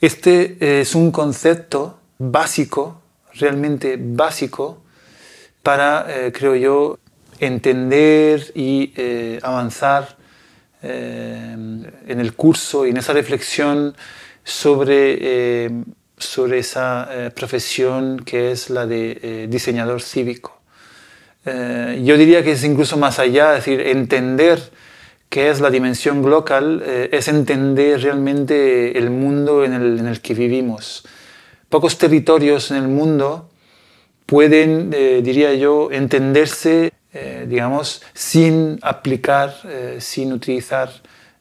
Este es un concepto básico, realmente básico, para, eh, creo yo, entender y eh, avanzar eh, en el curso y en esa reflexión sobre, sobre esa profesión que es la de diseñador cívico. yo diría que es incluso más allá, es decir, entender que es la dimensión global, eh, es entender realmente el mundo en el, que vivimos. Pocos territorios en el mundo pueden, eh, diría yo, entenderse, eh, digamos, sin aplicar, sin utilizar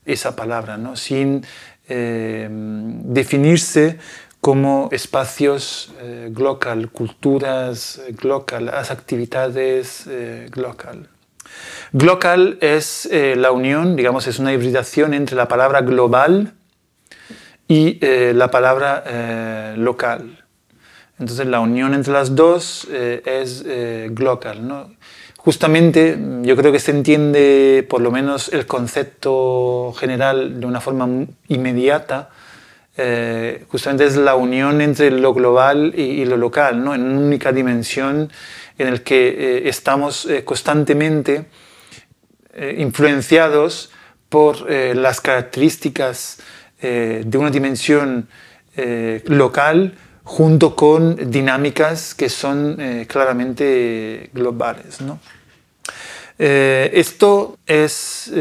esa palabra, ¿no? sin definirse como espacios global, culturas global, las actividades global. Glocal es eh, la unión, digamos, es una hibridación entre la palabra global y eh, la palabra eh, local. Entonces la unión entre las dos es glocal. ¿no? Justamente yo creo que se entiende por lo menos el concepto general de una forma inmediata. justamente es la unión entre lo global y, y lo local, ¿no? en una única dimensión en el que estamos constantemente eh, influenciados por eh, las características eh, de una dimensión local junto con dinámicas que son claramente globales. esto es,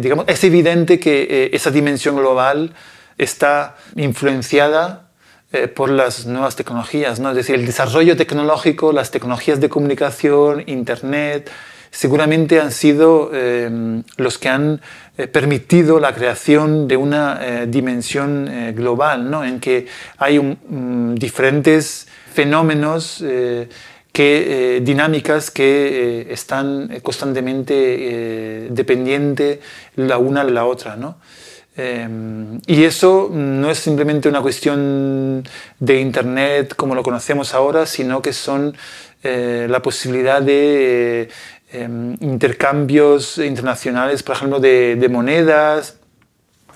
digamos, es evidente que esa dimensión global está influenciada por las nuevas tecnologías, ¿no? es decir, el desarrollo tecnológico, las tecnologías de comunicación, Internet, seguramente han sido eh, los que han eh, permitido la creación de una eh, dimensión global, en que hay mm, diferentes fenómenos, que, dinámicas que están constantemente dependientes la una de la otra. Y eso no es simplemente una cuestión de Internet como lo conocemos ahora, sino que son la posibilidad de Em, intercambios internacionales, por ejemplo, de, monedas,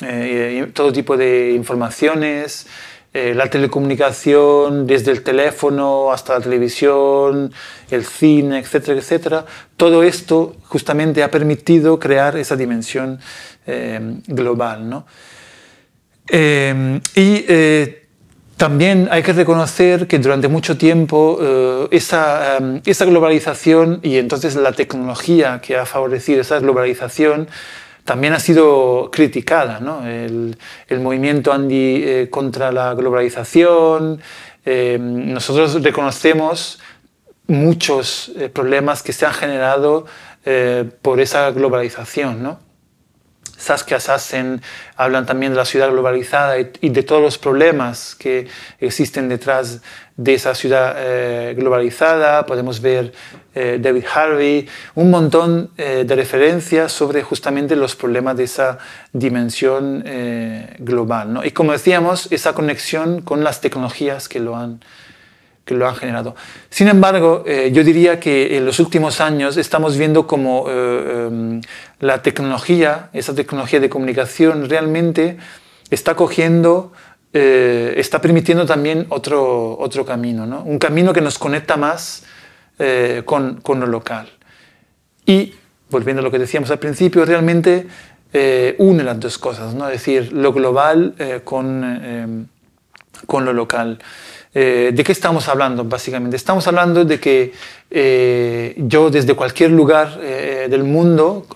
eh, todo tipo de informaciones, eh, la telecomunicación, desde el teléfono hasta la televisión, el cine, etcétera, etcétera. Todo esto justamente ha permitido crear esa dimensión em, global. ¿no? Em, y eh, también hay que reconocer que durante mucho tiempo eh, esa, esa, globalización y entonces la tecnología que ha favorecido esa globalización también ha sido criticada. ¿no? El, movimiento Andy eh, contra la globalización. Em, nosotros reconocemos muchos eh, problemas que se han generado por esa globalización. ¿no? Saskia Sassen hablan también de la ciudad globalizada y, de todos los problemas que existen detrás de esa ciudad eh, globalizada. Podemos ver eh, David Harvey, un montón eh, de referencias sobre justamente los problemas de esa dimensión global. ¿no? Y como decíamos, esa conexión con las tecnologías que lo han que lo han generado. Sin embargo, yo diría que en los últimos años estamos viendo como em, la tecnología, esa tecnología de comunicación realmente está cogiendo, eh, está permitiendo también otro, otro camino, ¿no? un camino que nos conecta más con, con, lo local. Y, volviendo a lo que decíamos al principio, realmente une las dos cosas, ¿no? es decir, lo global con con lo local. ¿De qué estamos hablando básicamente? Estamos hablando de que yo desde cualquier lugar del mundo,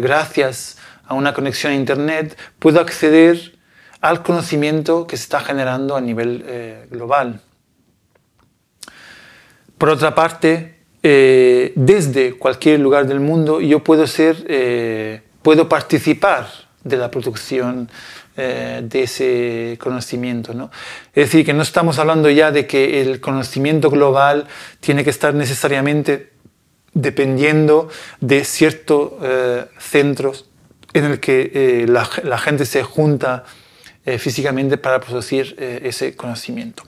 gracias a una conexión a Internet, puedo acceder al conocimiento que se está generando a nivel global. Por otra parte, eh, desde cualquier lugar del mundo yo puedo ser, eh, puedo participar de la producción eh, de ese conocimiento. ¿no? Es decir, que no estamos hablando ya de que el conocimiento global tiene que estar necesariamente dependiendo de ciertos centros en el que la, la, gente se junta físicamente para producir ese conocimiento.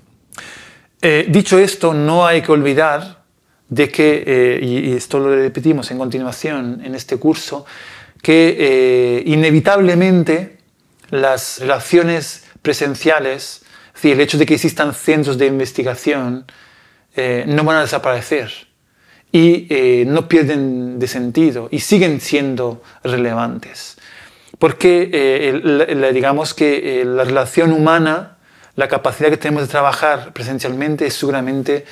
Eh, dicho esto, no hay que olvidar de que, eh, y, esto lo repetimos en continuación en este curso, que eh, inevitablemente las relaciones presenciales, es decir, el hecho de que existan centros de investigación, no van a desaparecer y no pierden de sentido y siguen siendo relevantes. Porque digamos que la relación humana la capacidad que tenemos de trabajar presencialmente es seguramente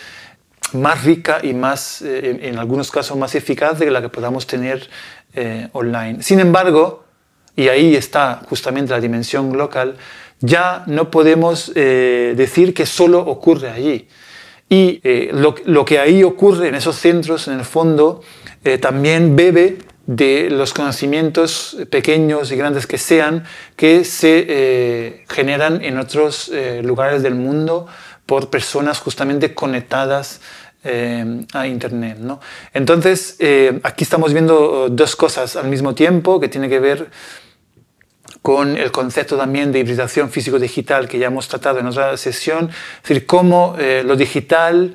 más rica y más, eh, en, algunos casos, más eficaz de la que podamos tener eh, online. Sin embargo, y ahí está justamente la dimensión local, ya no podemos eh, decir que solo ocurre allí. Y lo, lo, que ahí ocurre en esos centros, en el fondo, también bebe de los conocimientos pequeños y grandes que sean que se eh, generan en otros eh, lugares del mundo por personas justamente conectadas eh, a Internet. ¿no? Entonces, aquí estamos viendo dos cosas al mismo tiempo que tiene que ver con el concepto también de hibridación físico-digital que ya hemos tratado en otra sesión, es decir, cómo lo digital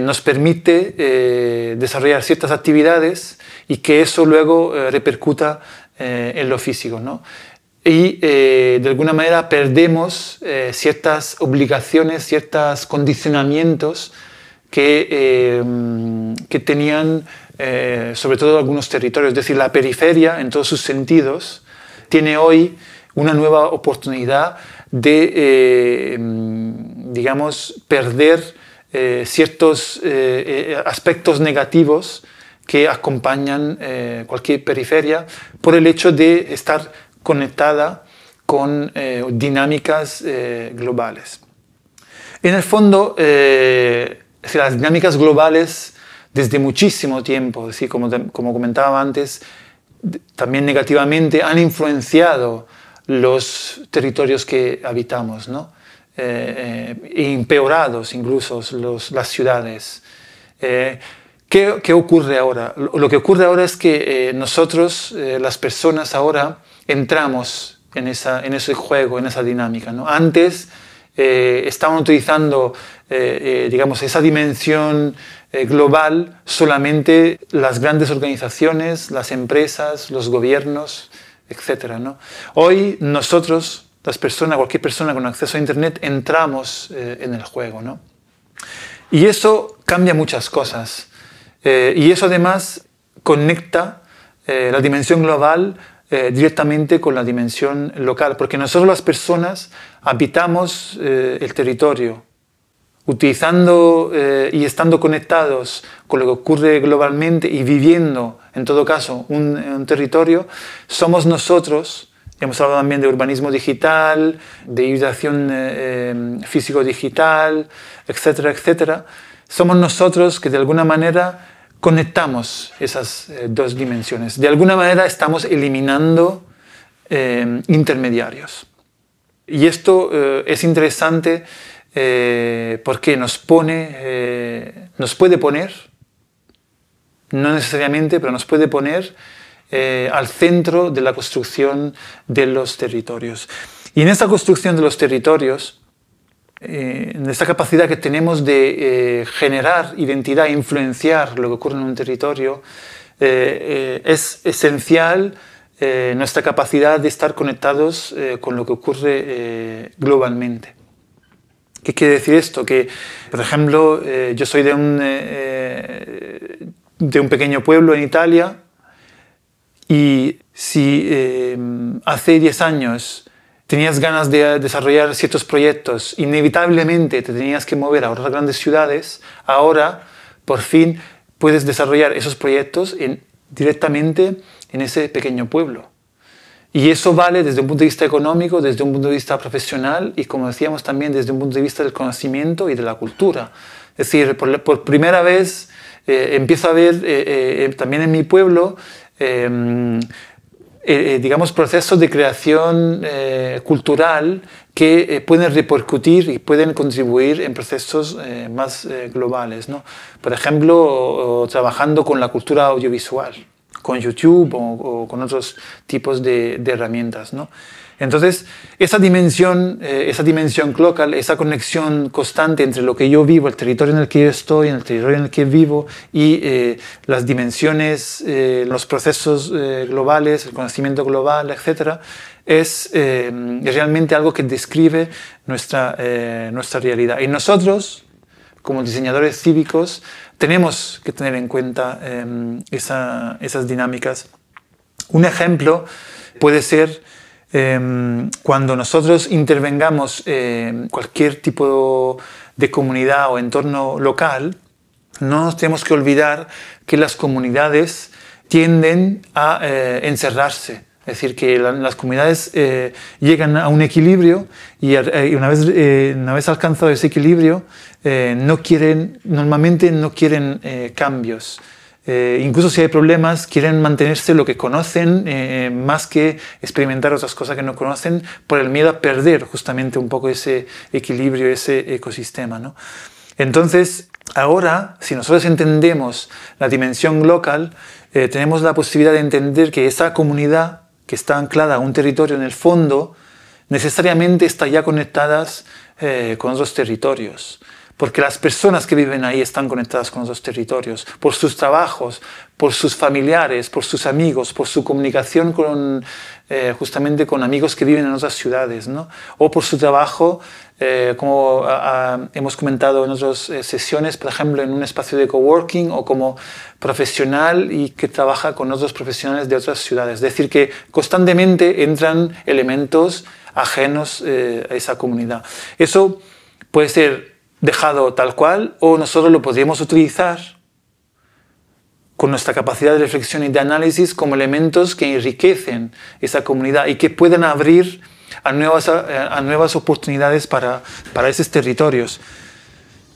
nos permite desarrollar ciertas actividades y que eso luego eh, repercuta eh, en lo físico. ¿no? Y eh, de alguna manera perdemos ciertas obligaciones, ciertos condicionamientos que, que tenían sobre todo algunos territorios. Es decir, la periferia en todos sus sentidos tiene hoy una nueva oportunidad de, digamos, perder ciertos aspectos negativos que acompañan eh, cualquier periferia por el hecho de estar conectada con eh, dinámicas eh, globales. En el fondo, las dinámicas globales desde muchísimo tiempo, así como, como comentaba antes, también negativamente han influenciado los territorios que habitamos, ¿no? eh, empeorados incluso los, las ciudades. ¿Qué, ocurre ahora? Lo que ocurre ahora es que eh, nosotros, eh, las personas ahora, entramos en, esa, en ese juego, en esa dinámica. ¿no? Antes eh, estaban utilizando, digamos, esa dimensión global solamente las grandes organizaciones, las empresas, los gobiernos, etc. Hoy nosotros, las personas, cualquier persona con acceso a Internet, entramos en el juego. ¿no? Y eso cambia muchas cosas. Eh, y eso además conecta eh, la dimensión global eh, directamente con la dimensión local, porque nosotros las personas habitamos el territorio, utilizando y estando conectados con lo que ocurre globalmente y viviendo, en todo caso, un, territorio, somos nosotros Hemos hablado también de urbanismo digital, de hibridación físico-digital, etcétera, etcétera. Somos nosotros que de alguna manera conectamos esas eh, dos dimensiones. De alguna manera estamos eliminando eh, intermediarios. Y esto eh, es interesante porque nos pone, nos puede poner, no necesariamente, pero nos puede poner al centro de la construcción de los territorios. Y en esta construcción de los territorios, eh, esta capacidad que tenemos de eh, generar identidad, influenciar lo que ocurre en un territorio, eh, es esencial nuestra capacidad de estar conectados con lo que ocurre globalmente. ¿Qué quiere decir esto? Que, por ejemplo, yo soy de un, de un pequeño pueblo en Italia y si hace 10 años tenías ganas de desarrollar ciertos proyectos, inevitablemente te tenías que mover a otras grandes ciudades, ahora por fin puedes desarrollar esos proyectos directamente en ese pequeño pueblo. Y eso vale desde un punto de vista económico, desde un punto de vista profesional y, como decíamos, también desde un punto de vista del conocimiento y de la cultura. Es decir, por, primera vez eh, empiezo a ver eh, eh, también en mi pueblo em, digamos, procesos de creación cultural que pueden repercutir y pueden contribuir en procesos más globales. ¿no? Por ejemplo, trabajando con la cultura audiovisual con YouTube o, con otros tipos de, herramientas. ¿no? Entonces, esa dimensión, eh, esa dimensión local, esa conexión constante entre lo que yo vivo, el territorio en el que yo estoy, en el territorio en el que vivo y eh, las dimensiones, eh, los procesos globales, el conocimiento global, etc., es realmente algo que describe nuestra, nuestra realidad. Y nosotros, como diseñadores cívicos, tenemos que tener en cuenta em, esas dinámicas. Un ejemplo puede ser em, cuando nosotros intervengamos en cualquier tipo de comunidad o entorno local, no nos tenemos que olvidar que las comunidades tienden a eh, encerrarse. Es decir, que las comunidades eh, llegan a un equilibrio y, eh, una, vez, una vez alcanzado ese equilibrio, eh, normalmente no quieren eh, cambios. Eh, incluso si hay problemas, quieren mantenerse lo que conocen más que experimentar otras cosas que no conocen por el miedo a perder justamente un poco ese equilibrio, ese ecosistema. ¿no? Entonces, ahora, si nosotros entendemos la dimensión local, tenemos la posibilidad de entender que esa comunidad que está anclada a un territorio en el fondo, necesariamente está ya conectada con otros territorios porque las personas que viven ahí están conectadas con los territorios, por sus trabajos, por sus familiares, por sus amigos, por su comunicación con, eh, justamente con amigos que viven en otras ciudades, ¿no? o por su trabajo, eh, como hemos comentado en otras eh, sesiones, por ejemplo, en un espacio de coworking o como profesional y que trabaja con otros profesionales de otras ciudades. Es decir, que constantemente entran elementos ajenos a esa comunidad. Eso puede ser dejado tal cual o nosotros lo podríamos utilizar con nuestra capacidad de reflexión y de análisis como elementos que enriquecen esa comunidad y que puedan abrir a nuevas, a nuevas oportunidades para, para esos territorios.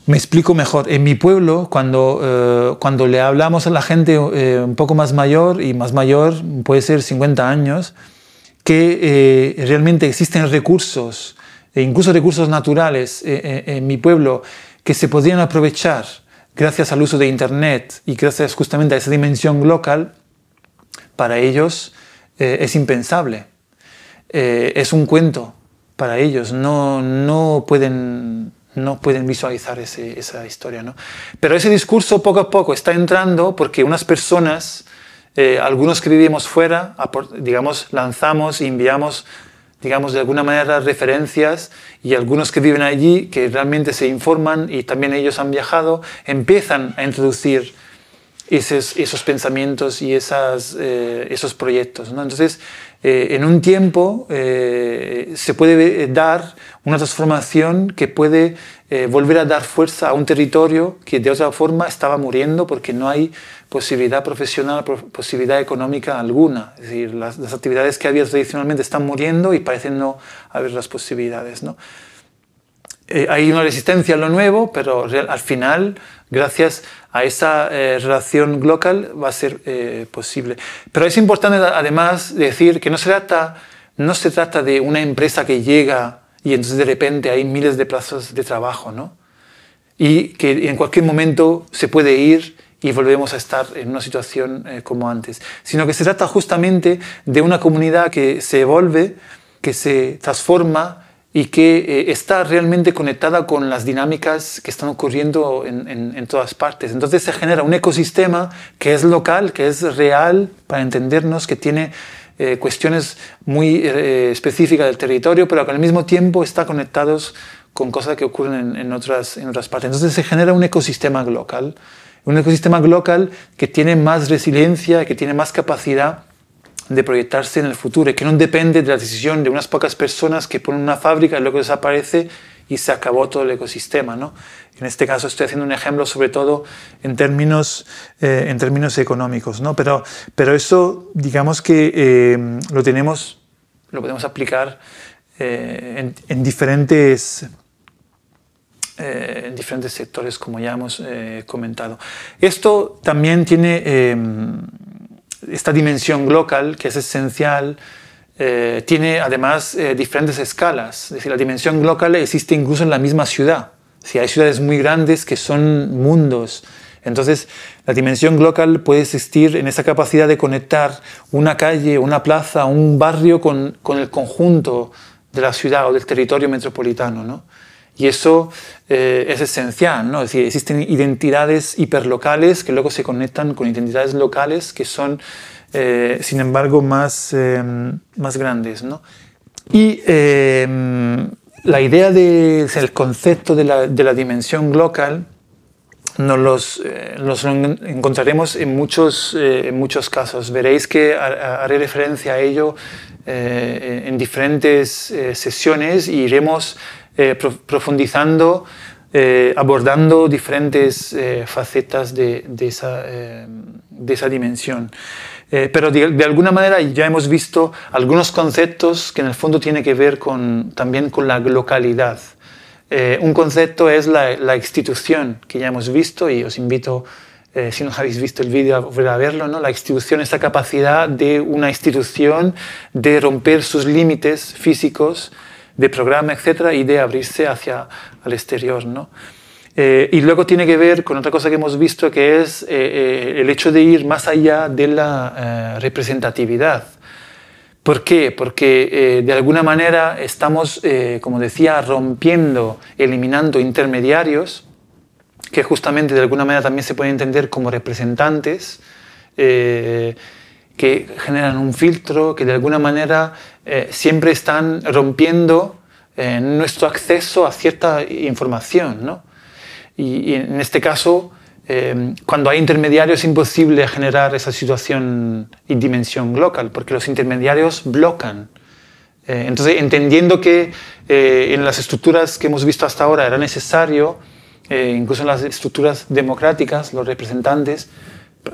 Me explico mejor. En mi pueblo, cuando, eh, cuando le hablamos a la gente eh, un poco más mayor, y más mayor puede ser 50 años, que eh, realmente existen recursos e incluso recursos naturales eh, eh, en mi pueblo que se podrían aprovechar gracias al uso de Internet y gracias justamente a esa dimensión local, para ellos eh, es impensable. es un cuento para ellos, no, no, pueden, no pueden visualizar esa historia. ¿no? Pero ese discurso poco a poco está entrando porque unas personas, algunos que vivimos fuera, digamos, lanzamos y enviamos digamos, de alguna manera referencias y algunos que viven allí, que realmente se informan y también ellos han viajado, empiezan a introducir esos, esos pensamientos y esas, eh, esos proyectos. ¿no? Entonces, eh, en un tiempo eh, se puede dar una transformación que puede volver a dar fuerza a un territorio que de otra forma estaba muriendo porque no hay posibilidad profesional, posibilidad económica alguna. Es decir, las, actividades que había tradicionalmente están muriendo y parecen no haber las posibilidades. ¿no? Eh, hay una resistencia a lo nuevo, pero al final, gracias a esa eh, relación local, va a ser eh, posible. Pero es importante además decir que no se, trata, no se trata de una empresa que llega y entonces de repente hay miles de plazas de trabajo, ¿no? Y que en cualquier momento se puede ir y volvemos a estar en una situación eh, como antes, sino que se trata justamente de una comunidad que se evolve, que se transforma y que eh, está realmente conectada con las dinámicas que están ocurriendo en, en, todas partes. Entonces se genera un ecosistema que es local, que es real, para entendernos, que tiene eh, cuestiones muy específicas del territorio, pero que al mismo tiempo está conectados con cosas que ocurren en, otras, en otras partes. Entonces se genera un ecosistema local un ecosistema local que tiene más resiliencia, que tiene más capacidad de proyectarse en el futuro y que no depende de la decisión de unas pocas personas que ponen una fábrica y luego desaparece y se acabó todo el ecosistema. ¿no? En este caso estoy haciendo un ejemplo sobre todo en términos, eh, en términos económicos, ¿no? pero, pero eso digamos que eh, lo tenemos, lo podemos aplicar eh, en, diferentes en diferentes sectores, como ya hemos comentado. Esto también tiene esta dimensión local, que es esencial, eh, tiene además eh, diferentes escalas. Es decir, la dimensión local existe incluso en la misma ciudad. Si hay ciudades muy grandes que son mundos. Entonces, la dimensión local puede existir en esa capacidad de conectar una calle, una plaza, un barrio con, con el conjunto de la ciudad o del territorio metropolitano. ¿no? Y eso eh, es esencial, ¿no? Es decir, existen identidades hiperlocales que luego se conectan con identidades locales que son, eh, sin embargo, más, eh, más grandes, ¿no? Y la idea del el concepto de la, de la, dimensión local nos los, los encontraremos en muchos, en muchos casos. Veréis que haré referencia a ello en diferentes sesiones y iremos eh, profundizando, eh, abordando diferentes eh, facetas de, de, esa, de, esa, dimensión. Pero de, de, alguna manera ya hemos visto algunos conceptos que en el fondo tienen que ver con, también con la localidad. un concepto es la, la, institución, que ya hemos visto y os invito si no habéis visto el vídeo, a volver a verlo, ¿no? la institución, esa capacidad de una institución de romper sus límites físicos de programa, etcétera, y de abrirse hacia el exterior. ¿no? Eh, y luego tiene que ver con otra cosa que hemos visto, que es eh, eh, el hecho de ir más allá de la representatividad. ¿Por qué? Porque de alguna manera estamos, como decía, rompiendo, eliminando intermediarios, que justamente de alguna manera también se pueden entender como representantes, que generan un filtro, que de alguna manera eh, siempre están rompiendo eh, nuestro acceso a cierta información. ¿no? Y, en este caso, eh, cuando hay intermediarios es imposible generar esa situación y dimensión local, porque los intermediarios blocan. entonces, entendiendo que en las estructuras que hemos visto hasta ahora era necesario, incluso en las estructuras democráticas, los representantes,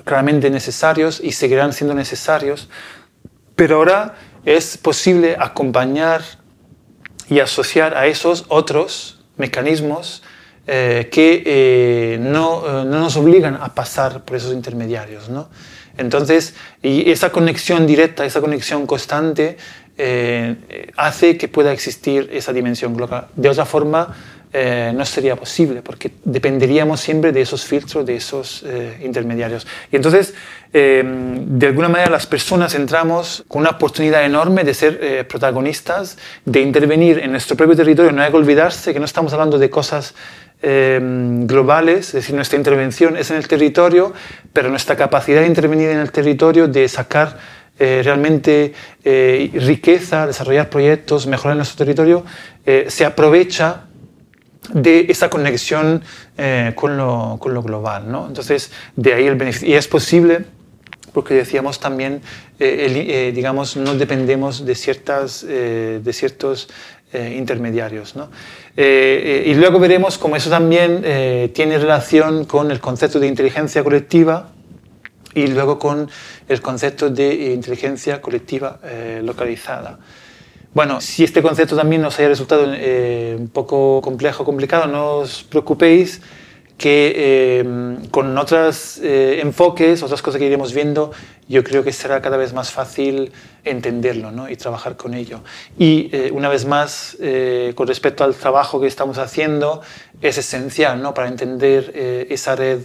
claramente necesarios y seguirán siendo necesarios, pero ahora es posible acompañar y asociar a esos otros mecanismos eh, que eh, no, eh, no, nos obligan a pasar por esos intermediarios. ¿no? Entonces, y esa conexión directa, esa conexión constante, hace que pueda existir esa dimensión global. De otra forma, eh, no sería posible, porque dependeríamos siempre de esos filtros, de esos eh, intermediarios. Y entonces, eh, de alguna manera, las personas entramos con una oportunidad enorme de ser protagonistas, de intervenir en nuestro propio territorio. No hay que olvidarse que no estamos hablando de cosas globales, es decir, nuestra intervención es en el territorio, pero nuestra capacidad de intervenir en el territorio, de sacar realmente riqueza, desarrollar proyectos, mejorar nuestro territorio, se aprovecha de esa conexión eh, con, lo, con, lo, global. ¿no? Entonces, de ahí el beneficio. Y es posible porque decíamos también, eh, eh, digamos, no dependemos de, ciertas, de ciertos intermediarios. ¿no? y luego veremos cómo eso también tiene relación con el concepto de inteligencia colectiva y luego con el concepto de inteligencia colectiva localizada. Bueno, si este concepto también nos haya resultado eh, un poco complejo, complicado, no os preocupéis que eh, con otros eh, enfoques, otras cosas que iremos viendo, yo creo que será cada vez más fácil entenderlo ¿no? y trabajar con ello. Y una vez más, con respecto al trabajo que estamos haciendo, es esencial ¿no? para entender esa red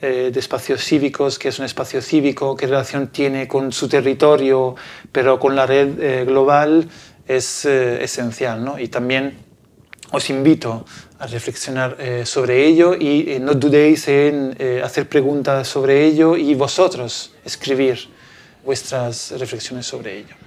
de espacios cívicos, que es un espacio cívico, qué relación tiene con su territorio, pero con la red global es eh, esencial. ¿no? Y también os invito a reflexionar eh, sobre ello y eh, no dudéis en hacer preguntas sobre ello y vosotros escribir vuestras reflexiones sobre ello.